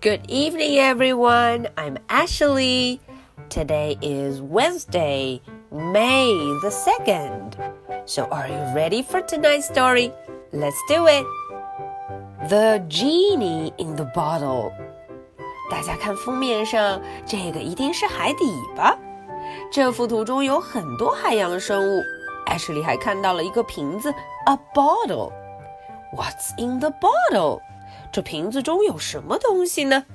Good evening, everyone. I'm Ashley. Today is Wednesday, May the 2nd. So, are you ready for tonight's story? Let's do it. The Genie in the Bottle. 大家看封面上，这个一定是海底吧？这幅图中有很多海洋生物。艾什莉还看到了一个瓶子，a bottle。What's in the bottle？ 这瓶子中有什么东西呢？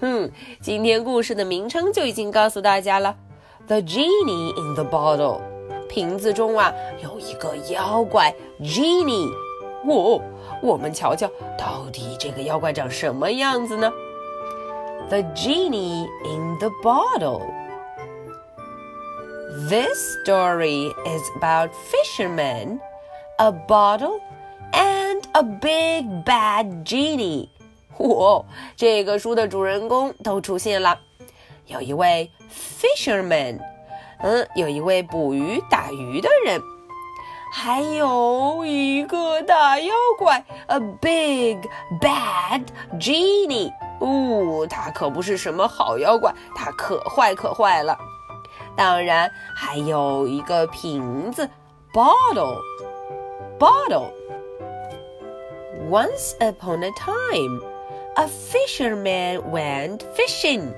嗯，今天故事的名称就已经告诉大家了，The genie in the bottle。瓶子中啊有一个妖怪，genie。哦，我们瞧瞧，到底这个妖怪长什么样子呢？The genie in the bottle。This story is about fishermen, a bottle a big bad genie。哇，这个书的主人公都出现了，有一位 fisherman，嗯，有一位捕鱼打鱼的人，还有一个大妖怪，a big bad genie。哦，他可不是什么好妖怪，他可坏可坏了。当然，还有一个瓶子，bottle，bottle。Once upon a time, a fisherman went fishing.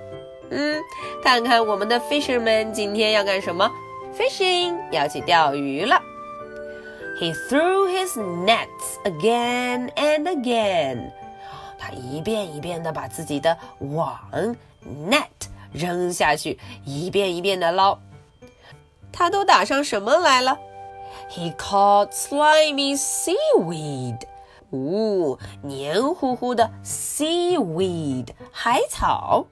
嗯，看看我们的 fisherman 今天要干什么？Fishing 要去钓鱼了。He threw his nets again and again. 他一遍一遍的把自己的网 net 扔下去，一遍一遍的捞。他都打上什么来了？He caught slimy seaweed. 哦，黏糊糊的 seaweed 海草，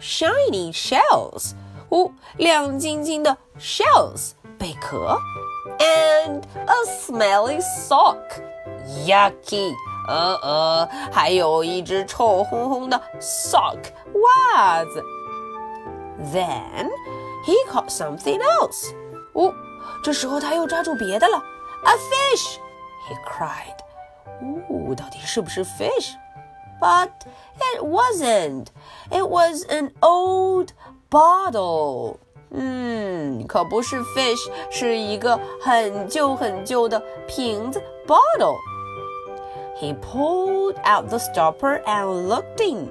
shiny shells 哦，亮晶晶的 shells 贝壳，and a smelly sock yucky 呃呃，还有一只臭烘烘的 sock 袜子。Then he caught something else 哦，这时候他又抓住别的了，a fish he cried。 Ooh, 到底是不是 fish? But it wasn't. It was an old bottle. 嗯，可不是 fish，是一个很旧很旧的瓶子 bottle。He pulled out the stopper and looked in.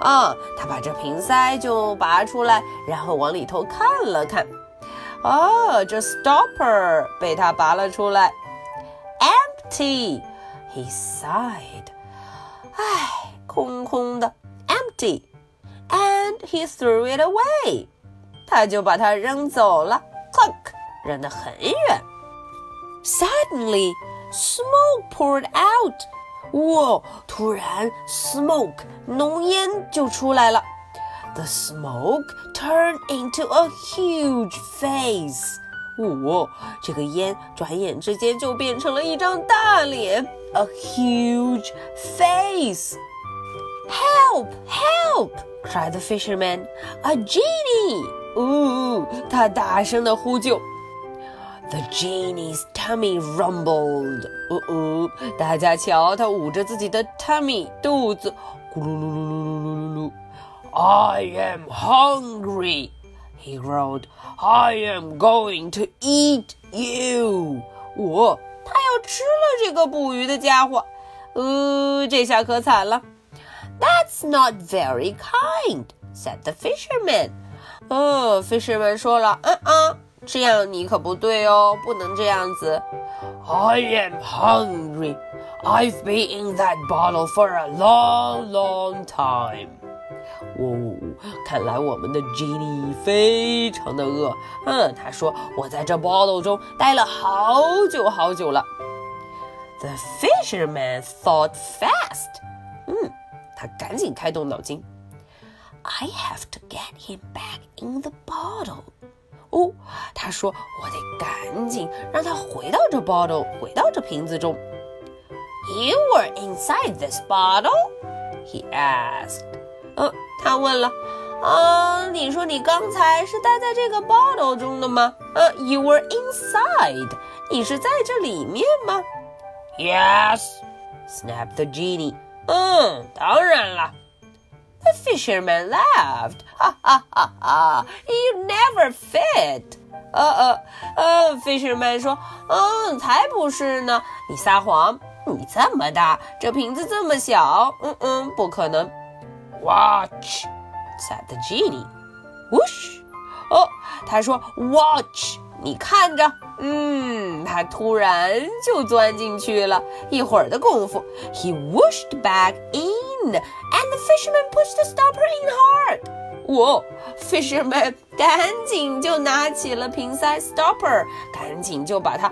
啊，他把这瓶塞就拔出来，然后往里头看了看。哦，这 stopper 被他拔了出来，empty。 he sighed. 唉，空空的，empty. And he threw it away. 他就把它扔走了，clunk，扔得很远。Suddenly, smoke poured out. 哇！突然，smoke 浓烟就出来了。The smoke turned into a huge face. 哦，这个烟转眼之间就变成了一张大脸，a huge face. Help! Help! cried the fisherman. A genie! 呜、哦，他大声的呼救。The genie's tummy rumbled. 哦哦，大家瞧，他捂着自己的 tummy 肚子，咕噜噜噜噜噜噜。I am hungry. He growled, "I am going to eat you." 我他要吃了这个捕鱼的家伙，呃，这下可惨了。That's not very kind," said the fisherman. 哦，fisherman 说了，嗯嗯，这样你可不对哦，不能这样子。I am hungry. I've been in that bottle for a long, long time. 哦，看来我们的 Genie 非常的饿。嗯，他说我在这 bottle 中待了好久好久了。The fisherman thought fast。嗯，他赶紧开动脑筋。I have to get him back in the bottle。哦，他说我得赶紧让他回到这 bottle，回到这瓶子中。You were inside this bottle? He asked. 嗯，他问了，啊，你说你刚才是待在这个 bottle 中的吗？呃，You were inside，你是在这里面吗？Yes，snapped the genie。嗯，当然了。The fisherman laughed. Ha ha ha ha! You never fit. 呃呃呃，fisherman 说，嗯，才不是呢！你撒谎！你这么大，这瓶子这么小，嗯嗯，不可能。Watch, said the genie. Whoosh! 哦，他说，Watch，你看着。嗯，他突然就钻进去了。一会儿的功夫，he whooshed back in, and the fisherman pushed the stopper in hard. 哇，fisherman 赶紧就拿起了瓶塞 stopper，赶紧就把它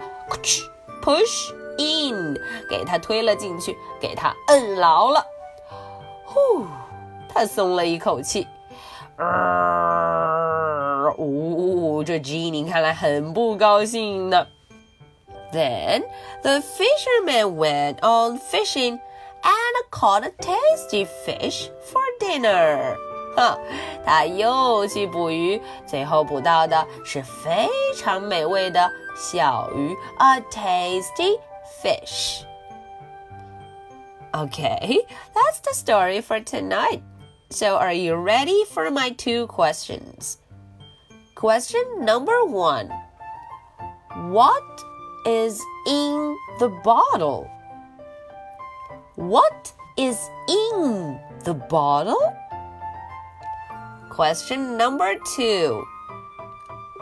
push in，给它推了进去，给它摁牢了。呼，他松了一口气。哦，这 Genie 看来很不高兴呢。Then the fisherman went on fishing and caught a tasty fish for dinner. 哼，他又去捕鱼，最后捕到的是非常美味的小鱼，a tasty fish. Okay, that's the story for tonight. So, are you ready for my two questions? Question number one What is in the bottle? What is in the bottle? Question number two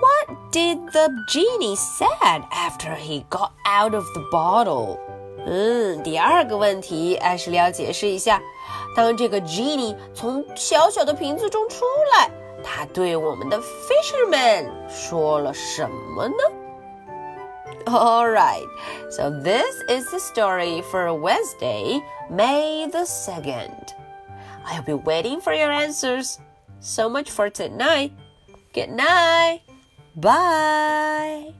What did the genie said after he got out of the bottle? 嗯，第二个问题，艾什利要解释一下， 当这个 genie 从小小的瓶子中出来，他对我们的 fisherman 说了什么呢？All right, so this is the story for Wednesday, May the 2nd. I'll be waiting for your answers. So much for tonight. Good night. Bye.